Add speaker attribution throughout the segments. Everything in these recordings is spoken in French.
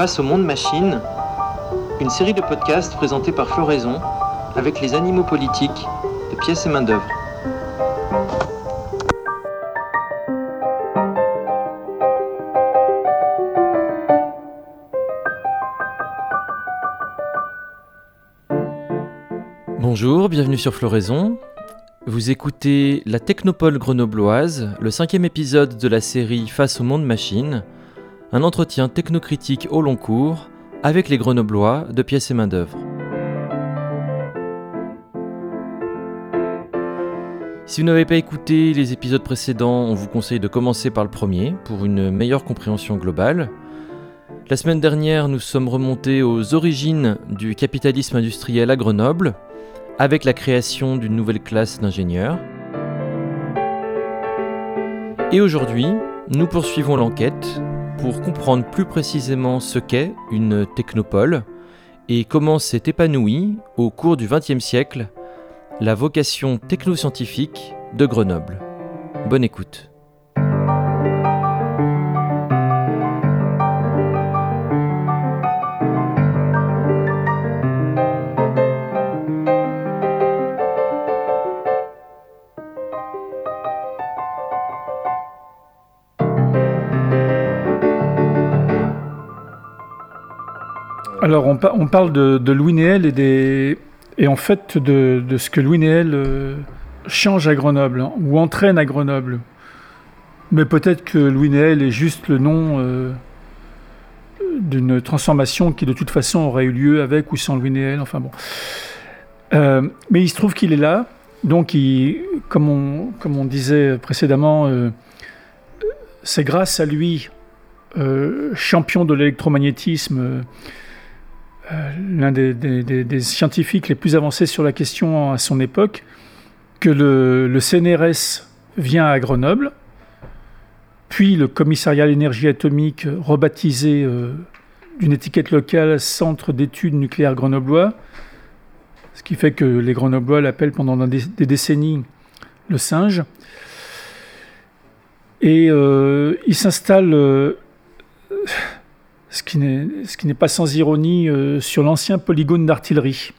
Speaker 1: Face au monde machine, une série de podcasts présentés par Floraison avec les animaux politiques de pièces et main-d'œuvre. Bonjour, bienvenue sur Floraison. Vous écoutez La Technopole grenobloise, le cinquième épisode de la série Face au monde machine, un entretien technocritique au long cours avec les grenoblois de pièces et main-d'œuvre. Si vous n'avez pas écouté les épisodes précédents, on vous conseille de commencer par le premier pour une meilleure compréhension globale. La semaine dernière, nous sommes remontés aux origines du capitalisme industriel à Grenoble avec la création d'une nouvelle classe d'ingénieurs. Et aujourd'hui, nous poursuivons l'enquête pour comprendre plus précisément ce qu'est une technopole et comment s'est épanouie au cours du XXe siècle la vocation technoscientifique de Grenoble. Bonne écoute.
Speaker 2: Alors, on, parle de, Louis Néel et, des, et en fait de, ce que Louis Néel euh, change à Grenoble hein, ou entraîne à Grenoble. Mais peut-être que Louis Néel est juste le nom euh, d'une transformation qui de toute façon aurait eu lieu avec ou sans Louis Néel. Enfin bon. Euh, mais il se trouve qu'il est là. Donc, comme, on, disait précédemment, c'est grâce à lui, champion de l'électromagnétisme, l'un des, scientifiques les plus avancés sur la question à son époque, que le, CNRS vient à Grenoble, puis le commissariat à l'énergie atomique, rebaptisé euh, d'une étiquette locale Centre d'études nucléaires grenoblois, ce qui fait que les Grenoblois l'appellent pendant des, décennies le singe. Et euh, il s'installe ce qui n'est pas sans ironie, euh, sur l'ancien polygone d'artillerie.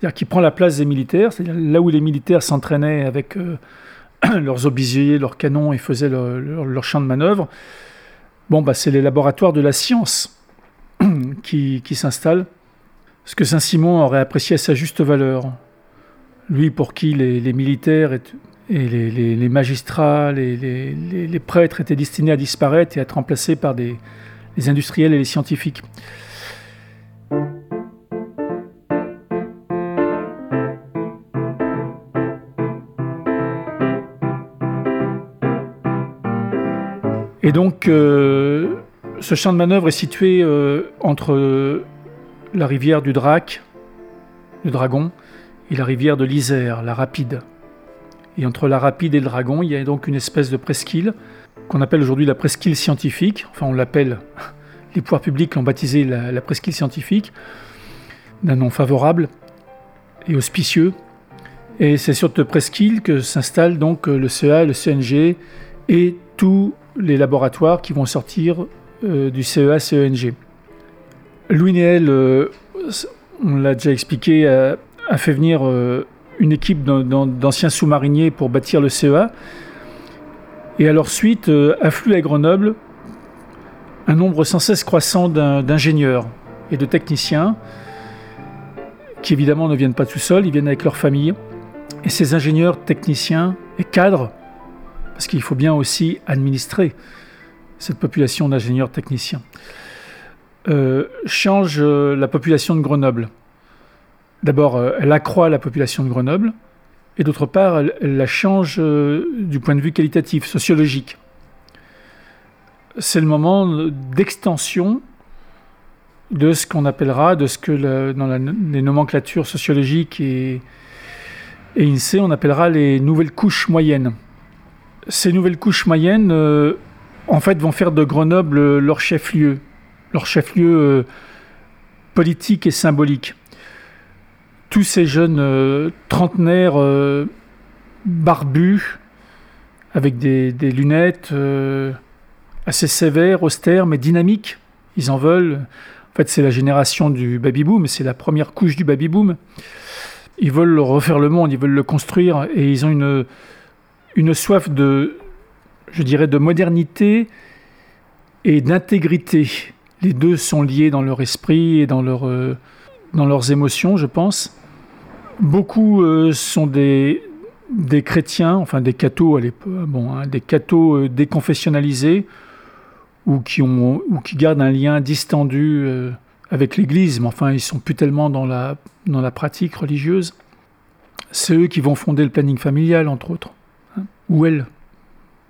Speaker 2: C'est-à-dire qui prend la place des militaires, c'est-à-dire là où les militaires s'entraînaient avec euh, leurs obisiers, leurs canons et faisaient leur, champ de manœuvre. Bon, bah, c'est les laboratoires de la science qui, s'installent. Ce que Saint-Simon aurait apprécié à sa juste valeur. Lui, pour qui les, militaires et, les, magistrats, les, prêtres étaient destinés à disparaître et à être remplacés par des, les industriels et les scientifiques. Et donc, euh, ce champ de manœuvre est situé euh, entre la rivière du Drac, le Dragon, et la rivière de l'Isère, la Rapide. Et entre la Rapide et le Dragon, il y a donc une espèce de presqu'île qu'on appelle aujourd'hui la presqu'île scientifique. Enfin, on l'appelle, les pouvoirs publics l'ont baptisé la, presqu'île scientifique, d'un nom favorable et auspicieux. Et c'est sur cette presqu'île que s'installent donc le CEA, le CNG et tous les laboratoires qui vont sortir euh, du CEA, CENG. Louis Néel, euh, on l'a déjà expliqué, a, fait venir euh, une équipe d'anciens sous-mariniers pour bâtir le CEA. Et à leur suite euh, affluent à Grenoble un nombre sans cesse croissant d'ingénieurs et de techniciens qui évidemment ne viennent pas tout seuls, ils viennent avec leur famille. Et ces ingénieurs, techniciens et cadres, parce qu'il faut bien aussi administrer cette population d'ingénieurs techniciens, euh, changent euh, la population de Grenoble. D'abord, elle accroît la population de Grenoble, et d'autre part, elle, la change euh, du point de vue qualitatif, sociologique. C'est le moment d'extension de ce qu'on appellera, de ce que dans les nomenclatures sociologiques et, INSEE, on appellera les nouvelles couches moyennes. Ces nouvelles couches moyennes, euh, en fait, vont faire de Grenoble leur chef-lieu, leur chef-lieu euh, politique et symbolique tous ces jeunes euh, trentenaires euh, barbus, avec des, lunettes euh, assez sévères, austères, mais dynamiques, Ils en veulent. En fait, c'est la génération du baby-boom, c'est la première couche du baby-boom. Ils veulent refaire le monde, ils veulent le construire, et ils ont une, une soif de, je dirais, de modernité et d'intégrité. Les deux sont liés dans leur esprit et dans, leur, dans leurs émotions, je pense. Beaucoup euh, sont des, des chrétiens, enfin des cathos à l'époque, bon, hein, des cathos euh, déconfessionnalisés ou qui, ont, ou qui gardent un lien distendu avec l'Église, mais enfin ils sont plus tellement dans la, dans la pratique religieuse. C'est eux qui vont fonder le planning familial, entre autres, hein, ou elles.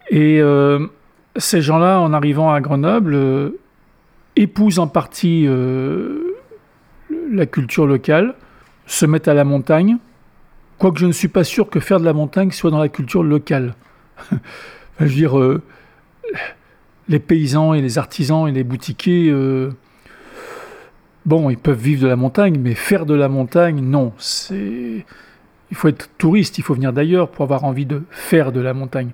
Speaker 2: Et ces gens-là, en arrivant à Grenoble, épousent en partie la culture locale, se mettent à la montagne, quoique je ne suis pas sûr que faire de la montagne soit dans la culture locale. je veux dire, euh, les paysans et les artisans et les boutiquiers, euh, bon, ils peuvent vivre de la montagne, mais faire de la montagne, non. C'est, il faut être touriste, il faut venir d'ailleurs pour avoir envie de faire de la montagne.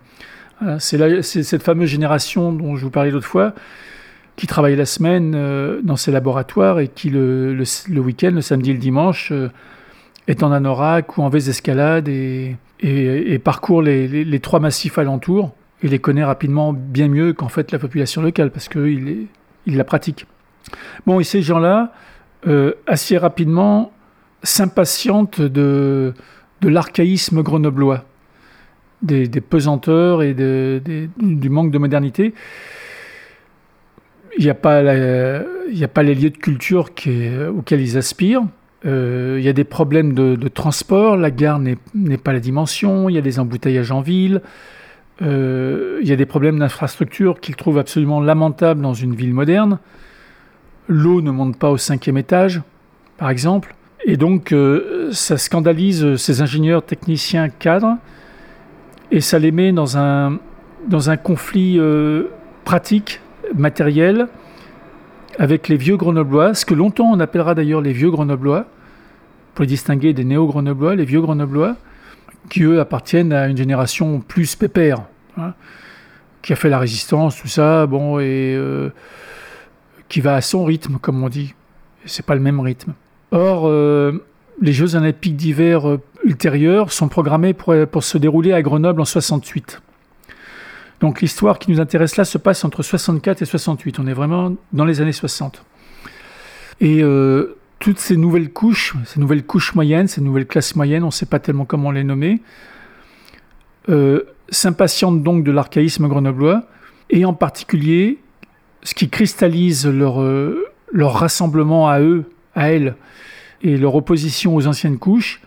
Speaker 2: C'est, c'est cette fameuse génération dont je vous parlais l'autre fois, qui travaille la semaine euh, dans ses laboratoires et qui le, week-end, le samedi et le dimanche, euh, est en anorak ou en escalade et, et, parcourt les, trois massifs alentours et les connaît rapidement bien mieux qu'en fait la population locale parce qu'il il la pratique. Bon, et ces gens-là, euh, assez rapidement, s'impatientent de, l'archaïsme grenoblois, des, pesanteurs et du manque de modernité il n'y a, pas a pas les lieux de culture qui, auxquels ils aspirent. Euh, il y a des problèmes de, transport, la gare n'est pas la dimension, il y a des embouteillages en ville, euh, il y a des problèmes d'infrastructure qu'ils trouvent absolument lamentables dans une ville moderne. L'eau ne monte pas au cinquième étage, par exemple. Et donc, euh, ça scandalise ces ingénieurs, techniciens, cadres, et ça les met dans un, dans un conflit pratique matériel avec les vieux grenoblois, ce que longtemps on appellera d'ailleurs les vieux grenoblois, pour les distinguer des néo-grenoblois, les vieux grenoblois, qui eux appartiennent à une génération plus pépère, hein, qui a fait la résistance, tout ça, bon, et euh, qui va à son rythme, comme on dit. C'est pas le même rythme. Or, euh, les Jeux olympiques d'hiver euh, ultérieurs sont programmés pour, pour se dérouler à Grenoble en 68. Donc l'histoire qui nous intéresse là se passe entre 64 et 68. On est vraiment dans les années 60. Et euh, toutes ces nouvelles couches, ces nouvelles couches moyennes, ces nouvelles classes moyennes, on ne sait pas tellement comment les nommer, euh, s'impatientent donc de l'archaïsme grenoblois, et en particulier, ce qui cristallise euh, leur rassemblement à eux, à elles, et leur opposition aux anciennes couches,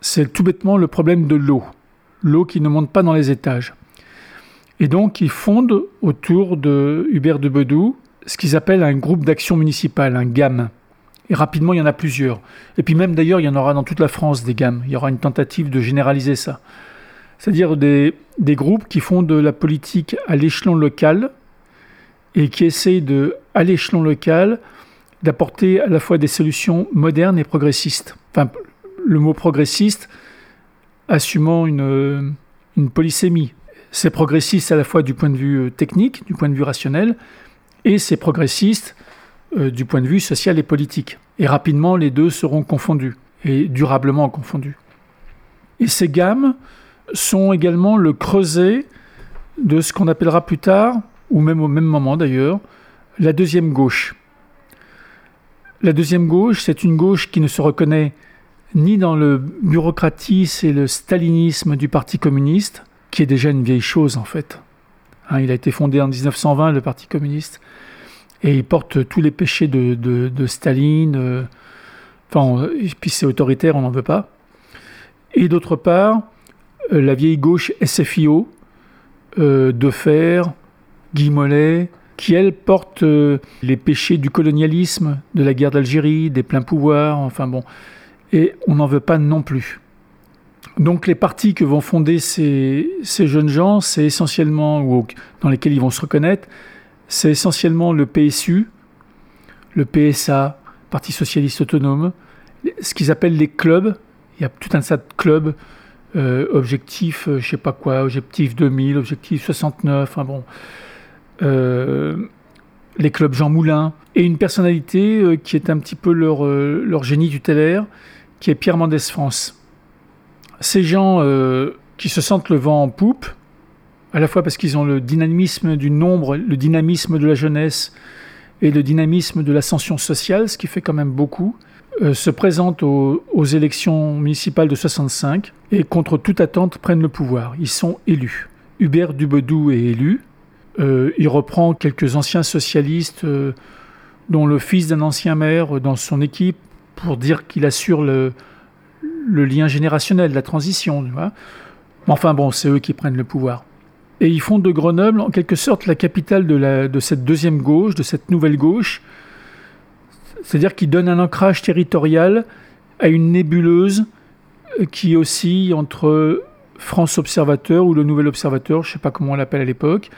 Speaker 2: c'est tout bêtement le problème de l'eau. L'eau qui ne monte pas dans les étages. Et donc, ils fondent autour de Hubert de Bedou ce qu'ils appellent un groupe d'action municipale, un GAM. Et rapidement, il y en a plusieurs. Et puis même d'ailleurs, il y en aura dans toute la France des GAM. Il y aura une tentative de généraliser ça. C'est-à-dire des, des, groupes qui font de la politique à l'échelon local et qui essayent de, à l'échelon local, d'apporter à la fois des solutions modernes et progressistes. Enfin, le mot progressiste assumant une, une polysémie. C'est progressiste à la fois du point de vue euh, technique, du point de vue rationnel, et c'est progressiste euh, du point de vue social et politique. Et rapidement, les deux seront confondus, et durablement confondus. Et ces gammes sont également le creuset de ce qu'on appellera plus tard, ou même au même moment d'ailleurs, la deuxième gauche. La deuxième gauche, c'est une gauche qui ne se reconnaît ni dans le bureaucratisme et le stalinisme du Parti communiste, qui est déjà une vieille chose en fait. Hein, il a été fondé en 1920, le Parti communiste, et il porte tous les péchés de, Staline. Euh, enfin, puis c'est autoritaire, on n'en veut pas. Et d'autre part, euh, la vieille gauche SFIO, euh, de fer, Guy Mollet, qui elle porte les péchés du colonialisme, de la guerre d'Algérie, des pleins pouvoirs, enfin bon. Et on n'en veut pas non plus. Donc les partis que vont fonder ces, jeunes gens, c'est essentiellement, ou dans lesquels ils vont se reconnaître, c'est essentiellement le PSU, le PSA, Parti Socialiste Autonome, ce qu'ils appellent les clubs. Il y a tout un tas de clubs, euh, objectif, euh, je sais pas quoi, objectif 2000, objectif 69, enfin bon. Euh, les clubs Jean Moulin, et une personnalité euh, qui est un petit peu leur, leur génie tutélaire, qui est Pierre Mendès France. Ces gens euh, qui se sentent le vent en poupe, à la fois parce qu'ils ont le dynamisme du nombre, le dynamisme de la jeunesse et le dynamisme de l'ascension sociale, ce qui fait quand même beaucoup, se présentent aux, élections municipales de 65 et contre toute attente prennent le pouvoir. Ils sont élus. Hubert Dubedou est élu. Euh, il reprend quelques anciens socialistes, euh, dont le fils d'un ancien maire, dans son équipe, pour dire qu'il assure le, le, lien générationnel, la transition. enfin bon, c'est eux qui prennent le pouvoir. Et ils font de Grenoble, en quelque sorte, la capitale de, la, de cette deuxième gauche, de cette nouvelle gauche. C'est-à-dire qu'ils donnent un ancrage territorial à une nébuleuse qui oscille entre France Observateur ou le Nouvel Observateur, je ne sais pas comment on l'appelle à l'époque,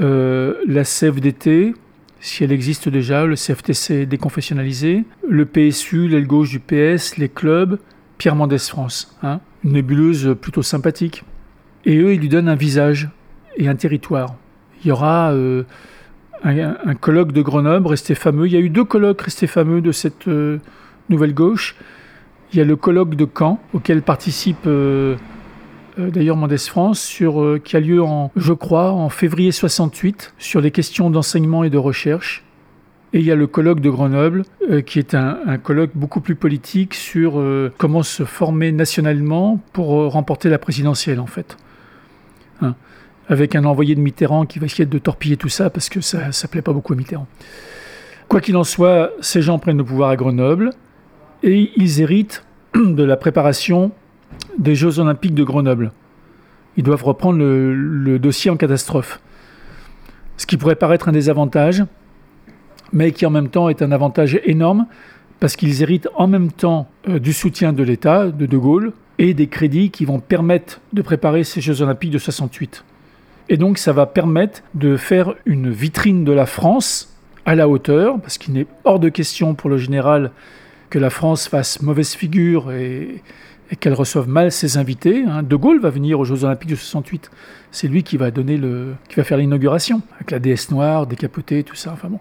Speaker 2: euh, la CFDT, si elle existe déjà, le CFTC déconfessionnalisé, le PSU, l'aile gauche du PS, les clubs, Pierre Mendès France. Hein, une nébuleuse plutôt sympathique. Et eux, ils lui donnent un visage et un territoire. Il y aura euh, un, colloque de Grenoble resté fameux. Il y a eu deux colloques restés fameux de cette euh, nouvelle gauche. Il y a le colloque de Caen, auquel participe euh, d'ailleurs Mendes France, sur, qui a lieu, je crois, en février 68, sur les questions d'enseignement et de recherche. Et il y a le colloque de Grenoble, euh, qui est un, colloque beaucoup plus politique sur comment se former nationalement pour remporter la présidentielle, en fait. Hein. Avec un envoyé de Mitterrand qui va essayer de torpiller tout ça, parce que ça ne plaît pas beaucoup à Mitterrand. Quoi qu'il en soit, ces gens prennent le pouvoir à Grenoble, et ils héritent de la préparation des Jeux Olympiques de Grenoble. Ils doivent reprendre le, dossier en catastrophe. Ce qui pourrait paraître un désavantage, mais qui en même temps est un avantage énorme, parce qu'ils héritent en même temps euh, du soutien de l'État, de De Gaulle, et des crédits qui vont permettre de préparer ces Jeux Olympiques de 68. Et donc ça va permettre de faire une vitrine de la France à la hauteur, parce qu'il n'est hors de question pour le général que la France fasse mauvaise figure et, qu'elle reçoive mal ses invités. Hein. De Gaulle va venir aux Jeux Olympiques de 68. C'est lui qui va donner le, qui va faire l'inauguration avec la déesse noire, décapotée, tout ça. Enfin bon.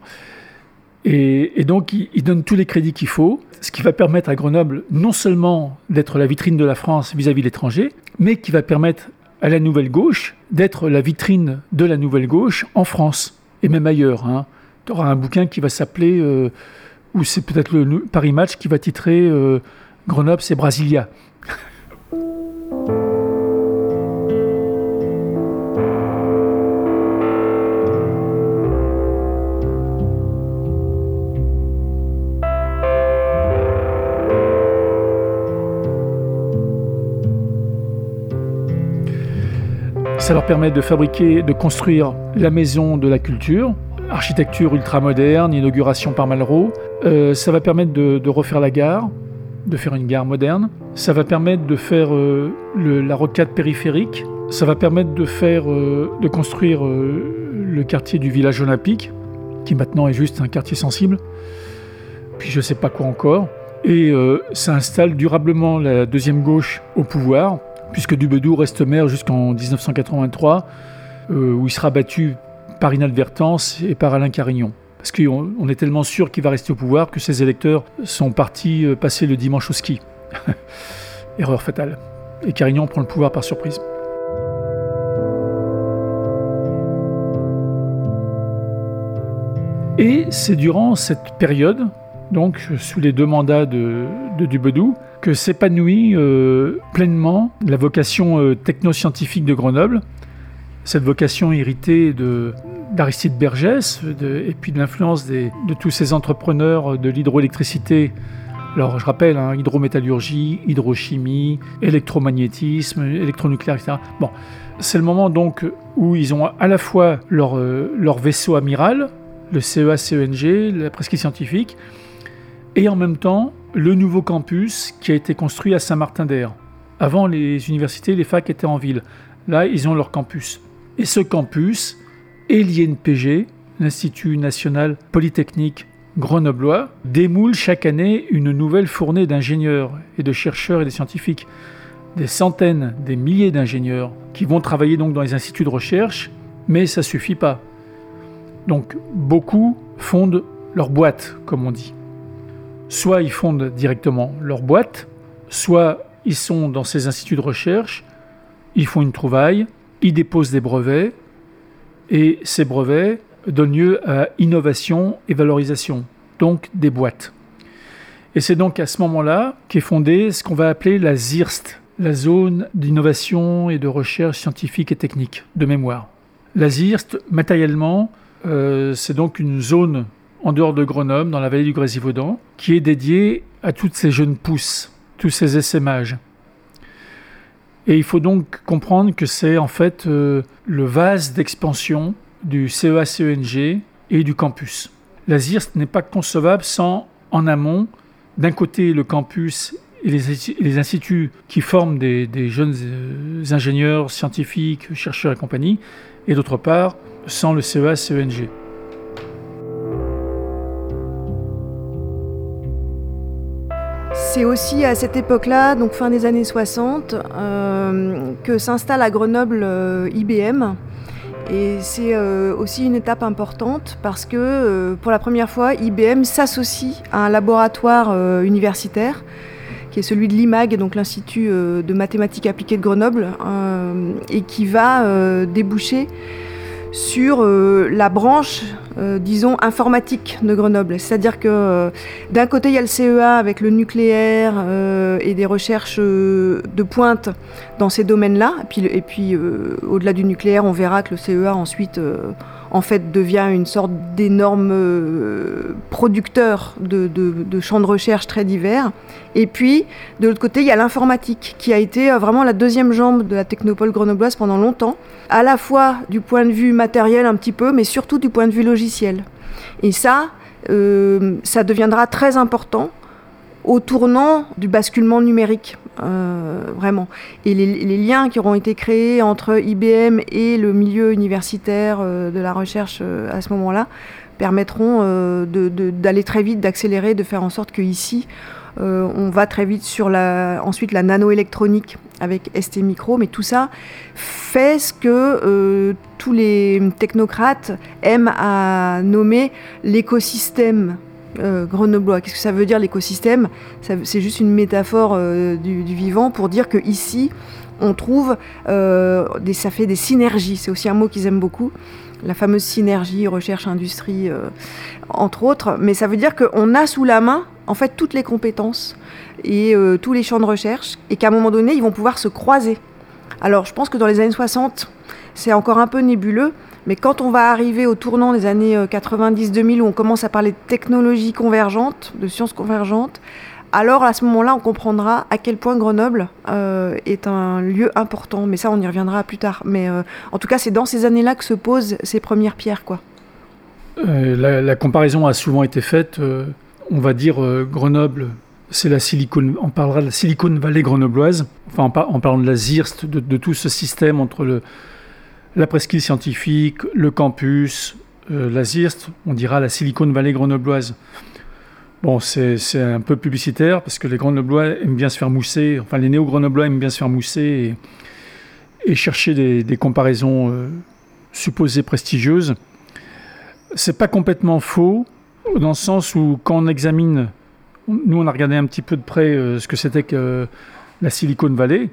Speaker 2: Et, donc il, donne tous les crédits qu'il faut, ce qui va permettre à Grenoble non seulement d'être la vitrine de la France vis-à-vis de l'étranger, mais qui va permettre à la nouvelle gauche d'être la vitrine de la nouvelle gauche en France et même ailleurs. Hein. Tu auras un bouquin qui va s'appeler, euh, ou c'est peut-être le, Paris Match qui va titrer euh, Grenoble, c'est Brasilia. Ça leur permet de fabriquer, de construire la maison de la culture, architecture ultramoderne, inauguration par Malraux. Euh, ça va permettre de, refaire la gare, de faire une gare moderne. Ça va permettre de faire euh, la rocade périphérique. Ça va permettre de faire, euh, de construire le quartier du village olympique, qui maintenant est juste un quartier sensible. Puis je ne sais pas quoi encore. Et ça installe durablement la deuxième gauche au pouvoir puisque Dubedou reste maire jusqu'en 1983, euh, où il sera battu par inadvertance et par Alain Carignon. Parce qu'on est tellement sûr qu'il va rester au pouvoir que ses électeurs sont partis euh, passer le dimanche au ski. Erreur fatale. Et Carignon prend le pouvoir par surprise. Et c'est durant cette période, donc sous les deux mandats de, de Dubedou, que s'épanouit euh, pleinement la vocation euh, technoscientifique de Grenoble, cette vocation héritée de, d'Aristide Bergès et puis de l'influence de tous ces entrepreneurs de l'hydroélectricité. Alors je rappelle, hein, hydrométallurgie, hydrochimie, électromagnétisme, électronucléaire, etc. Bon, c'est le moment donc où ils ont à la fois leur, euh, vaisseau amiral, le CEA-CENG, la presqu'île scientifique, et en même temps le nouveau campus qui a été construit à Saint-Martin-d'Air. Avant, les universités, les facs étaient en ville. Là, ils ont leur campus. Et ce campus et l'INPG, l'Institut national polytechnique grenoblois, démoule chaque année une nouvelle fournée d'ingénieurs et de chercheurs et de scientifiques. Des centaines, des milliers d'ingénieurs qui vont travailler donc dans les instituts de recherche, mais ça suffit pas. Donc beaucoup fondent leur boîte, comme on dit. Soit ils fondent directement leur boîte, soit ils sont dans ces instituts de recherche, ils font une trouvaille, ils déposent des brevets, et ces brevets donnent lieu à innovation et valorisation, donc des boîtes. Et c'est donc à ce moment-là qu'est fondée ce qu'on va appeler la ZIRST, la zone d'innovation et de recherche scientifique et technique, de mémoire. La ZIRST, matériellement, euh, c'est donc une zone en dehors de Grenoble, dans la vallée du Grésivaudan, qui est dédiée à toutes ces jeunes pousses, tous ces essaimages. Et il faut donc comprendre que c'est en fait euh, le vase d'expansion du CEA-CENG et du campus. La ZIRST n'est pas concevable sans, en amont, d'un côté le campus et les, instituts qui forment des, jeunes euh, ingénieurs, scientifiques, chercheurs et compagnie, et d'autre part, sans le CEA-CENG.
Speaker 3: C'est aussi à cette époque-là, donc fin des années 60, euh, que s'installe à Grenoble euh, IBM. Et c'est aussi une étape importante parce que pour la première fois, IBM s'associe à un laboratoire universitaire qui est celui de l'IMAG, donc l'Institut euh, de mathématiques appliquées de Grenoble, euh, et qui va euh, déboucher sur la branche, disons, informatique de Grenoble. C'est-à-dire que d'un côté, il y a le CEA avec le nucléaire et des recherches de pointe dans ces domaines-là. Et puis, et puis au-delà du nucléaire, on verra que le CEA ensuite en fait devient une sorte d'énorme euh, producteur de, champs de recherche très divers. Et puis, de l'autre côté, il y a l'informatique, qui a été euh, vraiment la deuxième jambe de la technopole grenobloise pendant longtemps, à la fois du point de vue matériel un petit peu, mais surtout du point de vue logiciel. Et ça, euh, ça deviendra très important au tournant du basculement numérique. Euh, vraiment. Et les, liens qui auront été créés entre IBM et le milieu universitaire euh, de la recherche euh, à ce moment-là permettront d'aller très vite, d'accélérer, de faire en sorte qu'ici, on va très vite sur la, ensuite la nanoélectronique avec ST Micro, mais tout ça fait ce que tous les technocrates aiment à nommer l'écosystème euh, grenoblois. Qu'est-ce que ça veut dire l'écosystème? C'est juste une métaphore euh, du, vivant pour dire que ici, on trouve, euh, des, ça fait des synergies. C'est aussi un mot qu'ils aiment beaucoup. La fameuse synergie recherche-industrie, entre autres. Mais ça veut dire qu'on a sous la main, en fait, toutes les compétences et tous les champs de recherche, et qu'à un moment donné, ils vont pouvoir se croiser. Alors, je pense que dans les années 60, c'est encore un peu nébuleux, mais quand on va arriver au tournant des années 90-2000 euh, où on commence à parler de technologies convergentes, de sciences convergentes, alors à ce moment-là, on comprendra à quel point Grenoble euh, est un lieu important. Mais ça, on y reviendra plus tard. Mais euh, en tout cas, c'est dans ces années-là que se posent ces premières pierres. Quoi.
Speaker 2: la, comparaison a souvent été faite. on va dire Grenoble, c'est la Silicon. On parlera de la Silicon Valley grenobloise. Enfin, en, parlant de la ZIRST, de tout ce système entre le, la presqu'île scientifique, le campus, euh, la ZIRST, on dira la Silicon Valley grenobloise. Bon, c'est un peu publicitaire parce que les grenoblois aiment bien se faire mousser, enfin les néo-grenoblois aiment bien se faire mousser et, chercher des, comparaisons euh, supposées prestigieuses. C'est pas complètement faux, dans le sens où quand on examine, nous on a regardé un petit peu de près euh, ce que c'était que la Silicon Valley,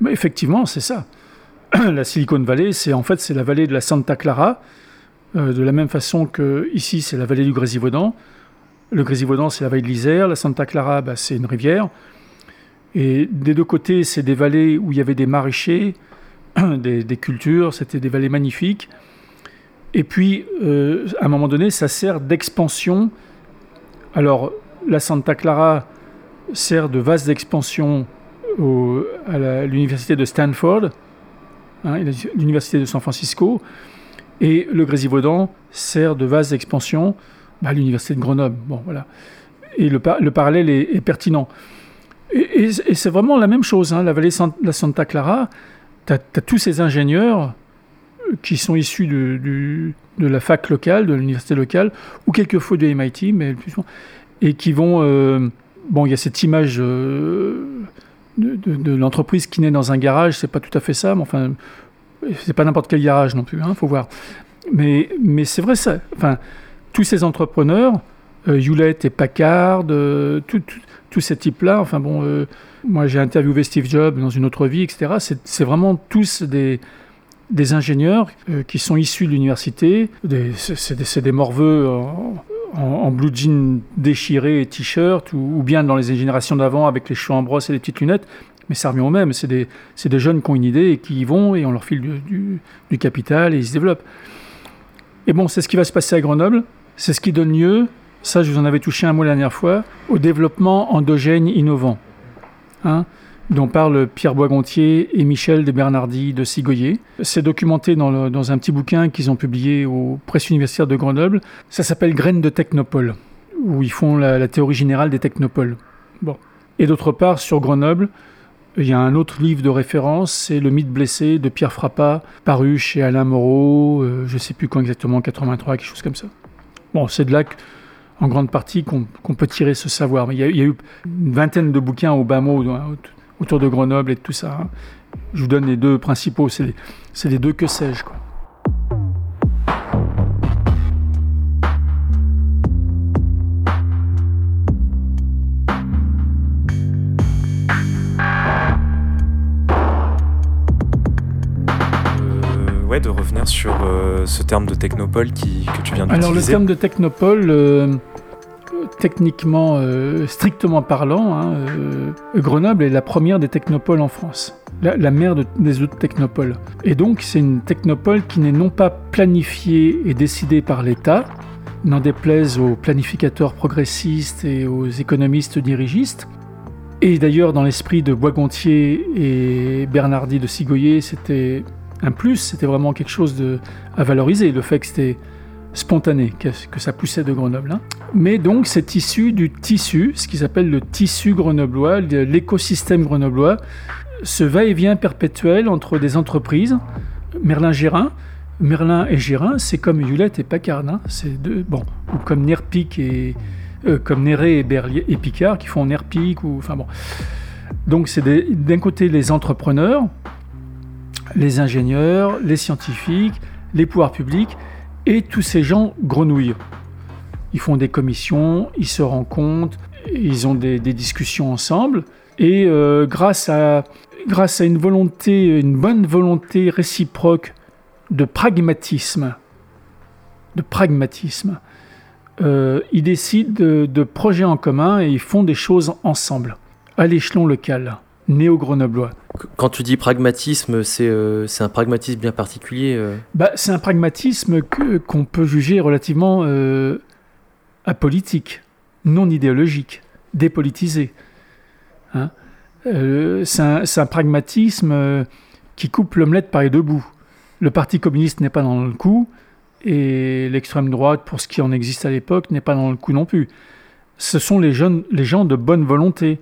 Speaker 2: mais effectivement c'est ça. la Silicon Valley, c'est en fait c'est la vallée de la Santa Clara, euh, de la même façon que ici c'est la vallée du Grésivaudan. Le Grésivaudan c'est la vallée de l'Isère, la Santa Clara bah, c'est une rivière. Et des deux côtés c'est des vallées où il y avait des maraîchers, des, cultures, c'était des vallées magnifiques. Et puis euh, à un moment donné ça sert d'expansion. Alors la Santa Clara sert de vase d'expansion à l'université de Stanford hein, l'université de San Francisco, et le Grésivaudan sert de vase d'expansion à l'université de Grenoble. Bon, voilà. Et le, le parallèle est, pertinent. Et, c'est vraiment la même chose. Hein. La vallée de la Santa Clara, tu as, tous ces ingénieurs qui sont issus de, de, la fac locale, de l'université locale, ou quelquefois du MIT, mais et qui vont. Euh, bon, il y a cette image. Euh, de, l'entreprise qui naît dans un garage, c'est pas tout à fait ça, mais enfin, c'est pas n'importe quel garage non plus, il hein, faut voir. Mais, mais c'est vrai ça. Enfin, tous ces entrepreneurs, euh, Hewlett et Packard, euh, tous ces types-là, enfin bon, euh, moi j'ai interviewé Steve Jobs dans une autre vie, etc. C'est vraiment tous des, des ingénieurs qui sont issus de l'université. C'est des, des, morveux blue jean déchiré et t-shirt, ou, bien dans les générations d'avant avec les cheveux en brosse et les petites lunettes. Mais ça revient au même. C'est des, des, jeunes qui ont une idée et qui y vont et on leur file du, du capital et ils se développent. Et bon, c'est ce qui va se passer à Grenoble. C'est ce qui donne lieu, ça je vous en avais touché un mot la dernière fois, au développement endogène innovant, hein, dont parlent Pierre Boisgontier et Michel de Bernardi de Sigoyer. C'est documenté dans, un petit bouquin qu'ils ont publié au Presse universitaire de Grenoble. Ça s'appelle Graines de Technopole, où ils font la, théorie générale des technopoles. Bon. Et d'autre part, sur Grenoble, il y a un autre livre de référence, c'est Le mythe blessé de Pierre Frappa, paru chez Alain Moreau, euh, je ne sais plus quand exactement, 83, quelque chose comme ça. Bon, c'est de là en grande partie qu'on peut tirer ce savoir. Mais il y, a, eu une vingtaine de bouquins au bas mot autour de Grenoble et de tout ça. Hein. Je vous donne les deux principaux, c'est les, les, deux que sais-je.
Speaker 1: de revenir sur euh, ce terme de technopole qui, que tu viens d'utiliser.
Speaker 2: Alors le terme de technopole, euh, techniquement, euh, strictement parlant, hein, Grenoble est la première des technopoles en France, la, mère des autres technopoles. Et donc c'est une technopole qui n'est non pas planifiée et décidée par l'État, n'en déplaise aux planificateurs progressistes et aux économistes dirigistes, et d'ailleurs, dans l'esprit de Boisgontier et Bernardi de Sigoyer, c'était un plus, c'était vraiment quelque chose à valoriser, le fait que c'était spontané, que, ça poussait de Grenoble. Hein. Mais donc c'est issu du tissu, ce qu'ils appellent le tissu grenoblois, l'écosystème grenoblois, ce va-et-vient perpétuel entre des entreprises, Merlin-Gérin, Merlin et Gérin, c'est comme Hewlett et Packard, hein. c'est bon, ou comme Nerpic et euh, comme Néré et, Berlier, et Picard qui font Nerpic ou enfin bon. Donc c'est d'un côté les entrepreneurs, les ingénieurs, les scientifiques, les pouvoirs publics, et tous ces gens grenouillent. Ils font des commissions, ils se rencontrent, ils ont des, discussions ensemble, et euh, grâce, à, grâce à une volonté, une bonne volonté réciproque de pragmatisme, de pragmatisme, euh, ils décident de, de projets en commun et ils font des choses ensemble, à l'échelon local néo-grenoblois.
Speaker 1: Quand tu dis pragmatisme, c'est euh, un pragmatisme bien particulier euh
Speaker 2: bah, C'est un pragmatisme qu'on peut juger relativement euh, apolitique, non idéologique, dépolitisé. Hein c'est un, un, pragmatisme qui coupe l'omelette par les deux bouts. Le Parti communiste n'est pas dans le coup, et l'extrême droite, pour ce qui en existe à l'époque, n'est pas dans le coup non plus. Ce sont les, jeunes, les gens de bonne volonté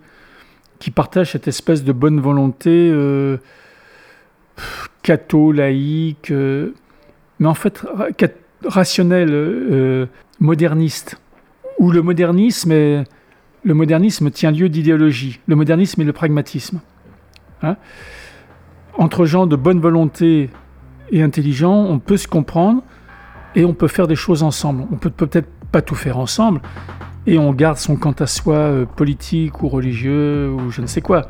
Speaker 2: qui partagent cette espèce de bonne volonté euh, laïque, euh, mais en fait rationnel, euh, moderniste, où le modernisme, le modernisme tient lieu d'idéologie, le modernisme et le pragmatisme. Hein. Entre gens de bonne volonté et intelligents, on peut se comprendre et on peut faire des choses ensemble. On peut peut-être pas tout faire ensemble, et on garde son quant à soi euh, politique ou religieux ou je ne sais quoi.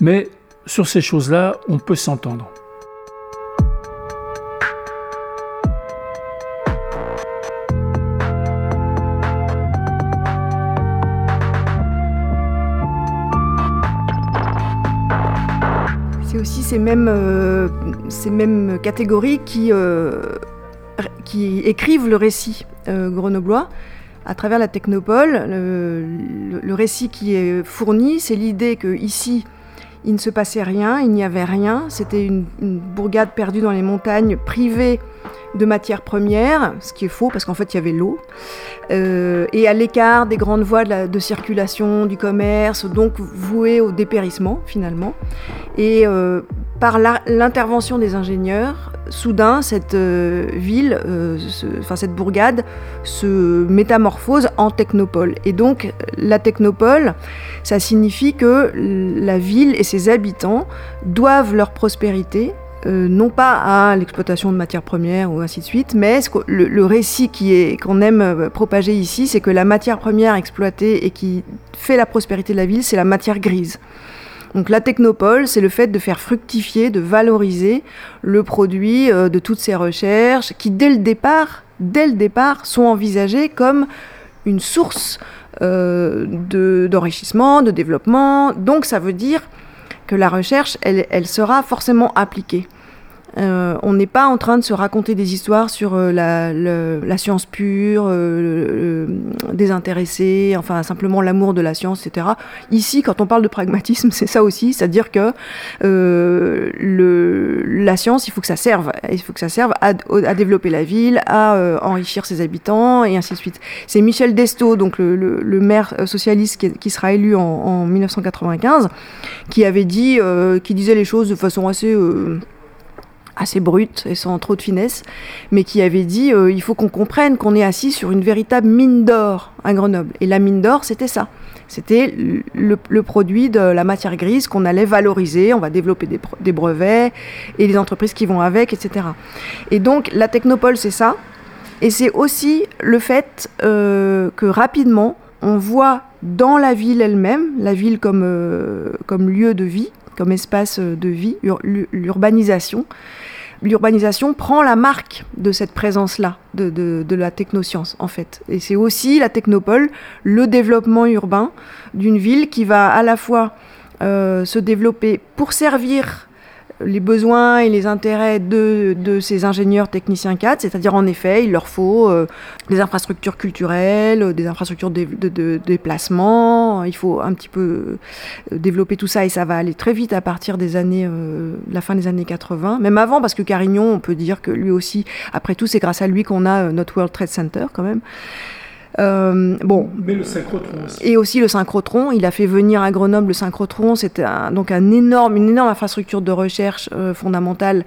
Speaker 2: Mais sur ces choses-là, on peut s'entendre.
Speaker 3: C'est aussi ces mêmes, euh, catégories euh, qui écrivent le récit grenoblois à travers la technopole. Le, récit qui est fourni, c'est l'idée que ici, il ne se passait rien, il n'y avait rien. C'était une, bourgade perdue dans les montagnes, privée de matières premières, ce qui est faux parce qu'en fait il y avait l'eau, euh, et à l'écart des grandes voies de, circulation, du commerce, donc vouée au dépérissement finalement. Et euh, par l'intervention des ingénieurs, soudain, cette euh, ville, enfin cette bourgade, se métamorphose en technopole. Et donc, la technopole, ça signifie que la ville et ses habitants doivent leur prospérité euh, non pas à l'exploitation de matières premières ou ainsi de suite, mais le, récit qui est qu'on aime euh, propager ici, c'est que la matière première exploitée et qui fait la prospérité de la ville, c'est la matière grise. Donc la technopole, c'est le fait de faire fructifier, de valoriser le produit euh, de toutes ces recherches qui, dès le départ, dès le départ, sont envisagées comme une source d'enrichissement, de, développement. Donc ça veut dire que la recherche, elle sera forcément appliquée. Euh, on n'est pas en train de se raconter des histoires sur euh, la, science pure, euh, désintéressée, enfin simplement l'amour de la science, etc. Ici, quand on parle de pragmatisme, c'est ça aussi, c'est-à-dire que la science, il faut que ça serve, il faut que ça serve à, développer la ville, à enrichir ses habitants, et ainsi de suite. C'est Michel Desto, donc le, maire socialiste qui, sera élu en, en, 1995, qui avait dit, qui disait les choses de façon assez assez brute et sans trop de finesse, mais qui avait dit euh, il faut qu'on comprenne qu'on est assis sur une véritable mine d'or à Grenoble. Et la mine d'or, c'était ça. C'était le, produit de la matière grise qu'on allait valoriser, on va développer des, brevets et les entreprises qui vont avec, etc. Et donc la technopole, c'est ça. Et c'est aussi le fait euh, que rapidement, on voit dans la ville elle-même, la ville comme, euh, comme lieu de vie, comme espace de vie, l'urbanisation, l'urbanisation prend la marque de cette présence-là, de, la technoscience, en fait. Et c'est aussi la technopole, le développement urbain d'une ville qui va à la fois euh, se développer pour servir les besoins et les intérêts de, de ces ingénieurs techniciens 4, c'est-à-dire en effet, il leur faut euh, des infrastructures culturelles, des infrastructures de, de, déplacement, il faut un petit peu euh, développer tout ça et ça va aller très vite à partir des années, euh, la fin des années 80, même avant parce que Carignon, on peut dire que lui aussi, après tout, c'est grâce à lui qu'on a notre World Trade Center quand même.
Speaker 2: Euh, bon. Mais le synchrotron aussi.
Speaker 3: Et aussi le synchrotron. Il a fait venir à Grenoble le synchrotron. C'était donc un énorme, une énorme infrastructure de recherche euh, fondamentale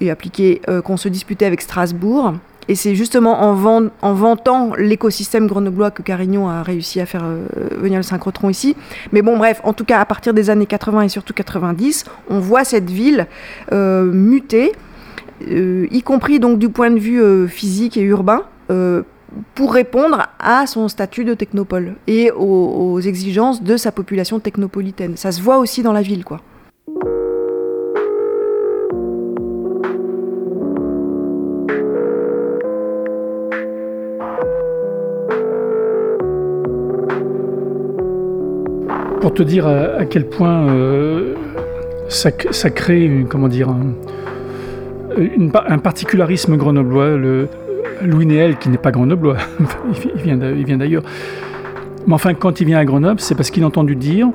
Speaker 3: et appliquée euh, qu'on se disputait avec Strasbourg. Et c'est justement en, en vantant l'écosystème grenoblois que Carignon a réussi à faire venir le synchrotron ici. Mais bon, bref, en tout cas, à partir des années 80 et surtout 90, on voit cette ville muter, y compris donc du point de vue physique et urbain pour répondre à son statut de technopole et aux, exigences de sa population technopolitaine. Ça se voit aussi dans la ville, quoi.
Speaker 2: Pour te dire à, quel point euh, ça, crée comment dire, un, particularisme grenoblois, Louis Néel, qui n'est pas grenoblois, il vient d'ailleurs. Mais enfin, quand il vient à Grenoble, c'est parce qu'il a entendu dire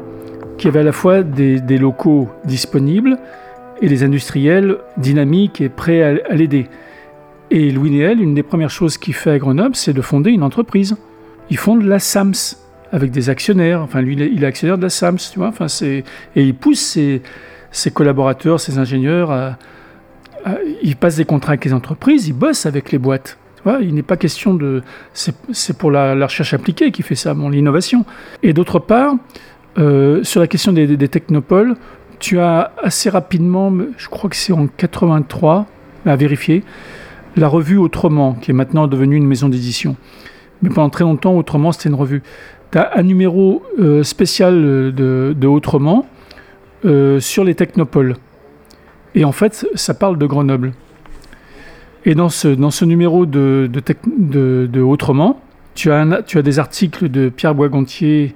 Speaker 2: qu'il y avait à la fois des, locaux disponibles et des industriels dynamiques et prêts à, l'aider. Et Louis Néel, une des premières choses qu'il fait à Grenoble, c'est de fonder une entreprise. Il fonde la SAMS avec des actionnaires. Enfin, lui, il est actionnaire de la SAMS, tu vois. Enfin, et il pousse ses, ses collaborateurs, ses ingénieurs à, il passe des contrats avec les entreprises, il bosse avec les boîtes il n'est pas question de. C'est pour la, recherche appliquée qui fait ça, bon, l'innovation. Et d'autre part, euh, sur la question des, technopoles, tu as assez rapidement, je crois que c'est en 83, à vérifier, la revue Autrement, qui est maintenant devenue une maison d'édition. Mais pendant très longtemps, Autrement, c'était une revue. Tu as un numéro euh, spécial de, Autrement euh, sur les technopoles. Et en fait, ça parle de Grenoble. Et dans ce, dans ce numéro de, de, Autrement, tu as, tu as des articles de Pierre Boisgontier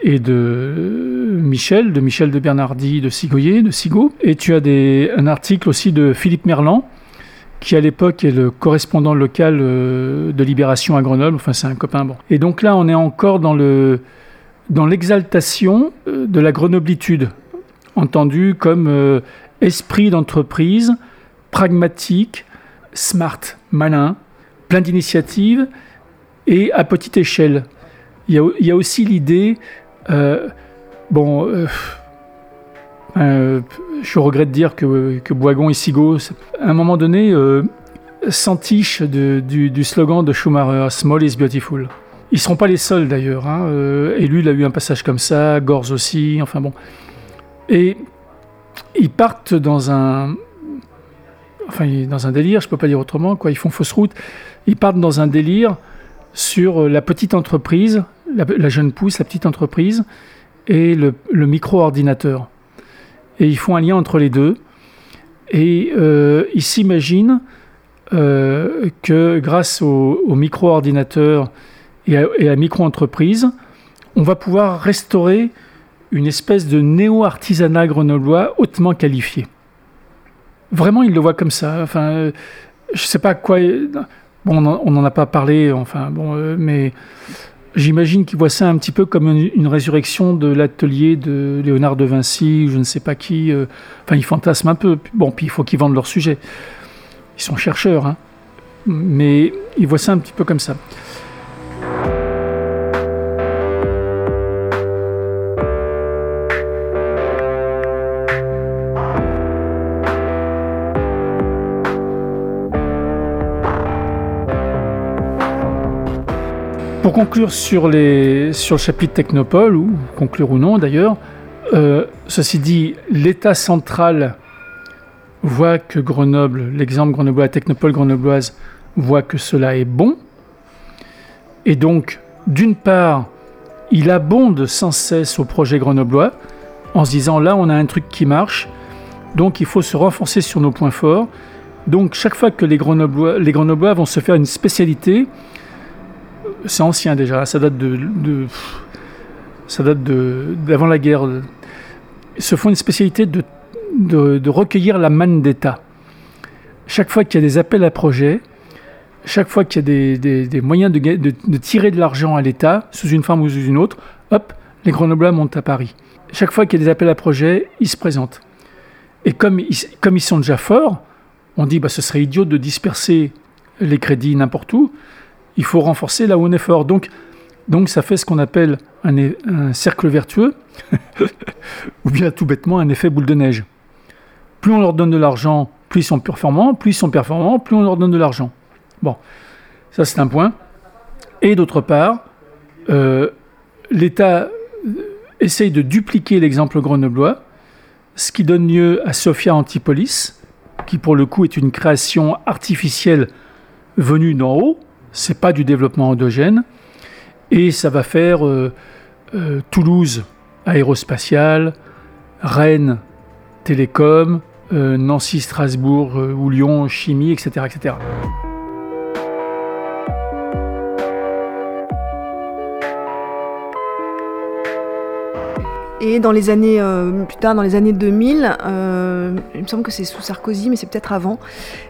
Speaker 2: et de Michel, de Michel de Bernardi, de Sigoyer, de Sigo. Et tu as des, un article aussi de Philippe Merlan, qui à l'époque est le correspondant local euh, de Libération à Grenoble. Enfin, c'est un copain. Bon. Et donc là, on est encore dans le dans l'exaltation euh, de la grenoblitude, entendue comme euh, esprit d'entreprise, pragmatique, smart, malin, plein d'initiatives et à petite échelle. Il y a, aussi l'idée, euh, bon, euh, euh, je regrette de dire que, que Boigon et Sigo, à un moment donné, s'entichent du, slogan de Schumacher, Small is beautiful. Ils ne seront pas les seuls d'ailleurs. Hein, et lui, il a eu un passage comme ça, Gorz aussi, enfin bon. Et ils partent dans un, enfin, dans un délire, je peux pas dire autrement, quoi. Ils font fausse route. Ils partent dans un délire sur euh, la petite entreprise, la, jeune pousse, la petite entreprise, et le, micro-ordinateur. Et ils font un lien entre les deux. Et euh, ils s'imaginent euh, que grâce au, micro-ordinateur et à, la micro-entreprise, on va pouvoir restaurer une espèce de néo-artisanat grenoblois hautement qualifié. Vraiment, ils le voient comme ça. Enfin, je sais pas quoi. Bon, on n'en a pas parlé, enfin, bon, euh, mais j'imagine qu'ils voient ça un petit peu comme une, résurrection de l'atelier de Léonard de Vinci, je ne sais pas qui. Euh, enfin, ils fantasment un peu. Bon, puis il faut qu'ils vendent leur sujet. Ils sont chercheurs, hein. mais ils voient ça un petit peu comme ça. Conclure sur, le chapitre Technopole, ou conclure ou non d'ailleurs, euh, ceci dit, l'État central voit que Grenoble, l'exemple grenoblois, Technopole grenobloise, voit que cela est bon. Et donc, d'une part, il abonde sans cesse au projet grenoblois, en se disant là, on a un truc qui marche, donc il faut se renforcer sur nos points forts. Donc, chaque fois que les Grenoblois, les Grenoblois vont se faire une spécialité, c'est ancien déjà, ça date de, ça date de d'avant la guerre. Ils se font une spécialité de, de, recueillir la manne d'État. Chaque fois qu'il y a des appels à projets, chaque fois qu'il y a des, des, moyens de, de, tirer de l'argent à l'État, sous une forme ou sous une autre, hop, les Grenoblois montent à Paris. Chaque fois qu'il y a des appels à projets, ils se présentent. Et comme ils, comme ils sont déjà forts, on dit bah, ce serait idiot de disperser les crédits n'importe où il faut renforcer là où on est fort. Donc, ça fait ce qu'on appelle un, cercle vertueux, ou bien tout bêtement un effet boule de neige. Plus on leur donne de l'argent, plus ils sont performants, plus ils sont performants, plus on leur donne de l'argent. Bon, ça c'est un point. Et d'autre part, euh, l'État essaye de dupliquer l'exemple grenoblois, ce qui donne lieu à Sophia Antipolis, qui pour le coup est une création artificielle venue d'en haut, c'est pas du développement endogène. Et ça va faire euh, euh, Toulouse aérospatiale, Rennes télécom, euh, Nancy Strasbourg ou Lyon chimie, etc. etc.
Speaker 3: Et dans les années, euh, plus tard, dans les années 2000, euh, il me semble que c'est sous Sarkozy, mais c'est peut-être avant,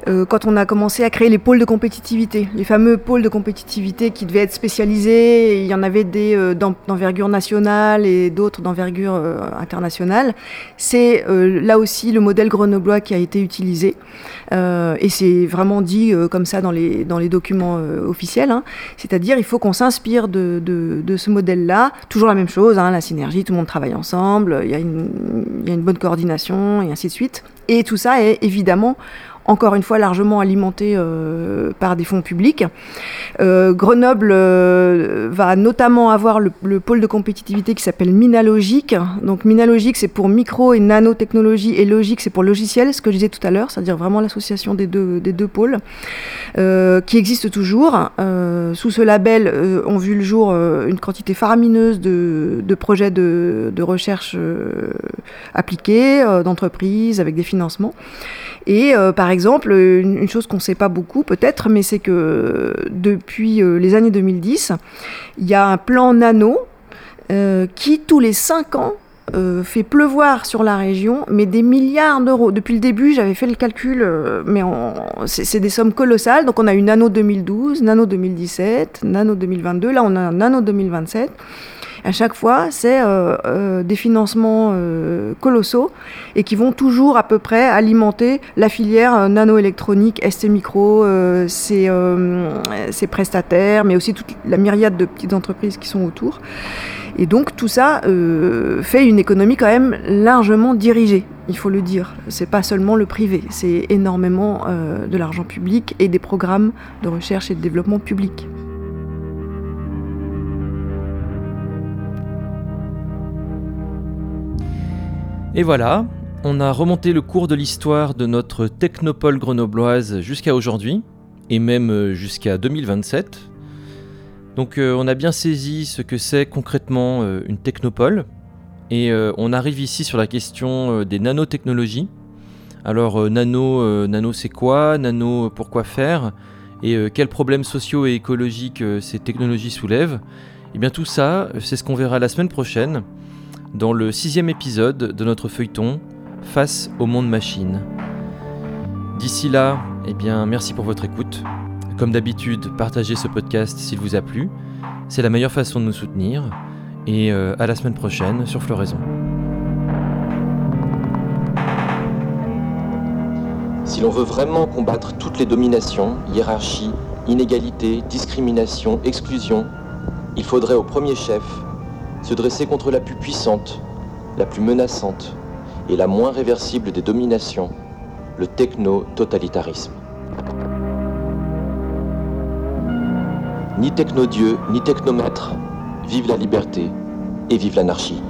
Speaker 3: euh, quand on a commencé à créer les pôles de compétitivité, les fameux pôles de compétitivité qui devaient être spécialisés. Il y en avait des d'envergure nationale et d'autres d'envergure internationale. C'est là aussi le modèle grenoblois qui a été utilisé. et c'est vraiment dit comme ça dans les, dans les documents officiels. Hein. C'est-à-dire, il faut qu'on s'inspire de, de, ce modèle-là. Toujours la même chose, hein, la synergie, tout le monde travaille ensemble, il y, a une, bonne coordination et ainsi de suite. Et tout ça est évidemment encore une fois largement alimenté euh, par des fonds publics. Euh, Grenoble euh, va notamment avoir le, pôle de compétitivité qui s'appelle Minalogique. Donc Minalogique, c'est pour micro et nanotechnologie, et logique, c'est pour logiciel, ce que je disais tout à l'heure, c'est-à-dire vraiment l'association des deux, pôles, qui existe toujours. sous ce label ont vu le jour une quantité faramineuse de, projets de recherche appliqués, d'entreprises, avec des financements. Et euh, par exemple, une, chose qu'on ne sait pas beaucoup peut-être, mais c'est que euh, depuis euh, les années 2010, il y a un plan nano qui, tous les 5 ans, fait pleuvoir sur la région, mais des milliards d'euros. Depuis le début, j'avais fait le calcul, mais c'est des sommes colossales. Donc on a eu Nano 2012, Nano 2017, Nano 2022, là on a un Nano 2027. À chaque fois, c'est euh, euh, des financements euh, colossaux et qui vont toujours à peu près alimenter la filière nanoélectronique, ST Micro, ses, prestataires, mais aussi toute la myriade de petites entreprises qui sont autour. Et donc tout ça fait une économie quand même largement dirigée, il faut le dire. C'est pas seulement le privé, c'est énormément de l'argent public et des programmes de recherche et de développement public.
Speaker 1: Et voilà, On a remonté le cours de l'histoire de notre technopole grenobloise jusqu'à aujourd'hui, et même euh, jusqu'à 2027. Donc euh, on a bien saisi ce que c'est concrètement euh, une technopole, et on arrive ici sur la question des nanotechnologies. Alors nano, nano c'est quoi? Nano pourquoi faire? Et quels problèmes sociaux et écologiques ces technologies soulèvent? Et eh bien tout ça, c'est ce qu'on verra la semaine prochaine dans le sixième épisode de notre feuilleton face au monde machine. D'ici là, eh bien, merci pour votre écoute. Comme d'habitude, partagez ce podcast s'il vous a plu. C'est la meilleure façon de nous soutenir. Et euh, à la semaine prochaine sur Floraison.
Speaker 4: Si l'on veut vraiment combattre toutes les dominations, hiérarchies, inégalités, discriminations, exclusions, il faudrait au premier chef se dresser contre la plus puissante, la plus menaçante et la moins réversible des dominations, le techno-totalitarisme. Ni techno-dieu, ni technomètre, vive la liberté et vive l'anarchie.